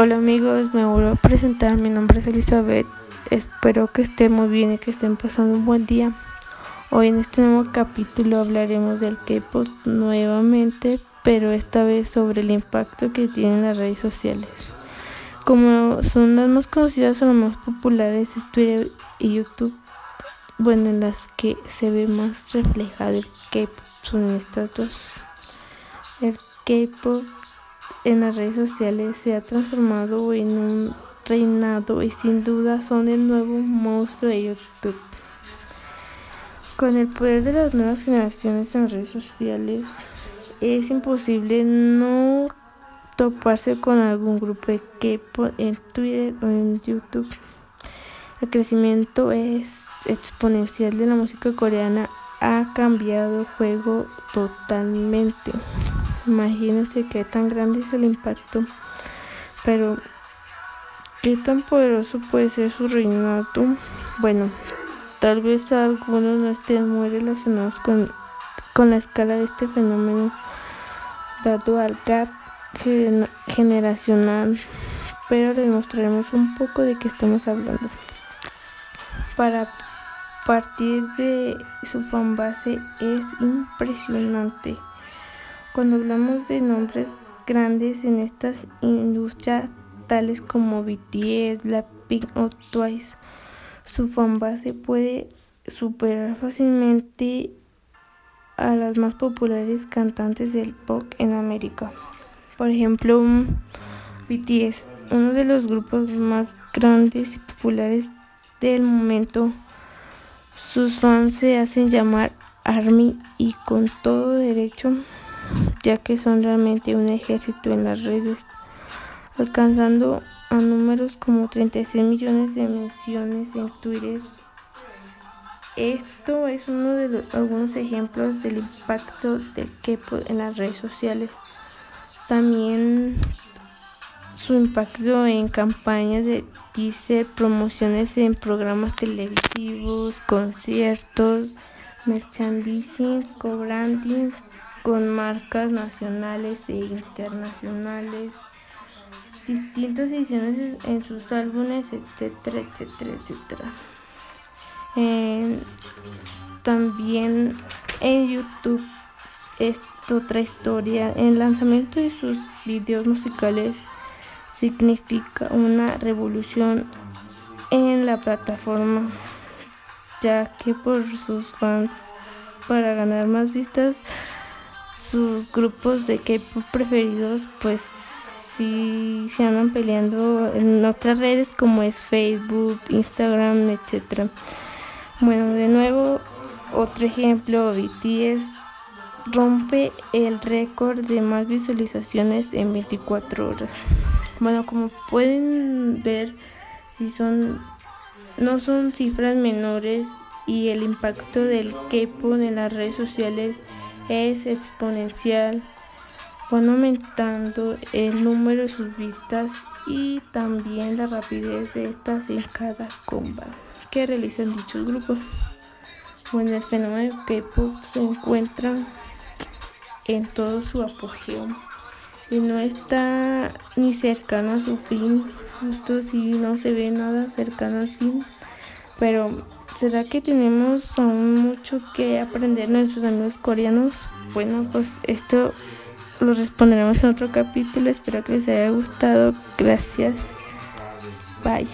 Hola amigos, me vuelvo a presentar. Mi nombre es Elizabeth. Espero que estén muy bien y que estén pasando un buen día. Hoy en este nuevo capítulo hablaremos del K-pop nuevamente, pero esta vez sobre el impacto que tienen las redes sociales. Como son las más conocidas o las más populares es Twitter y YouTube, bueno, en las que se ve más reflejado el K-pop son estas dos. El K-pop en las redes sociales se ha transformado en un reinado y sin duda son el nuevo monstruo de YouTube. Con el poder de las nuevas generaciones en redes sociales es imposible no toparse con algún grupo de K-pop en Twitter o en YouTube. El crecimiento es exponencial de la música coreana ha cambiado el juego totalmente. Imagínense qué tan grande es el impacto, pero qué tan poderoso puede ser su reinado. Bueno, tal vez algunos no estén muy relacionados con, con la escala de este fenómeno, dado al gap generacional, pero les mostraremos un poco de qué estamos hablando. Para partir de su fanbase es impresionante. Cuando hablamos de nombres grandes en estas industrias tales como BTS, Blackpink o Twice, su fanbase puede superar fácilmente a las más populares cantantes del pop en América. Por ejemplo, BTS, uno de los grupos más grandes y populares del momento. Sus fans se hacen llamar ARMY y con todo derecho ya que son realmente un ejército en las redes, alcanzando a números como 36 millones de menciones en Twitter. Esto es uno de los, algunos ejemplos del impacto del K-pop en las redes sociales. También su impacto en campañas de teaser, promociones en programas televisivos, conciertos, merchandising, co-branding, con marcas nacionales e internacionales, distintas ediciones en sus álbumes, etcétera, etcétera, etcétera. también en YouTube es otra historia. El lanzamiento de sus videos musicales significa una revolución en la plataforma, ya que por sus fans para ganar más vistas sus grupos de K-pop preferidos pues sí se andan peleando en otras redes como es Facebook, Instagram, etcétera. Bueno, de nuevo otro ejemplo, BTS rompe el récord de más visualizaciones en 24 horas. Bueno, como pueden ver, si son no son cifras menores y el impacto del K-pop en las redes sociales es exponencial, van aumentando el número de sus vistas y también la rapidez de estas en cada comba que realizan dichos grupos. Bueno, el fenómeno K-pop se encuentra en todo su apogeo y no está ni cercano a su fin. Esto sí no se ve nada cercano al fin, pero ¿Será que tenemos aún mucho que aprender nuestros amigos coreanos? Bueno, pues esto lo responderemos en otro capítulo. Espero que les haya gustado. Gracias. Bye.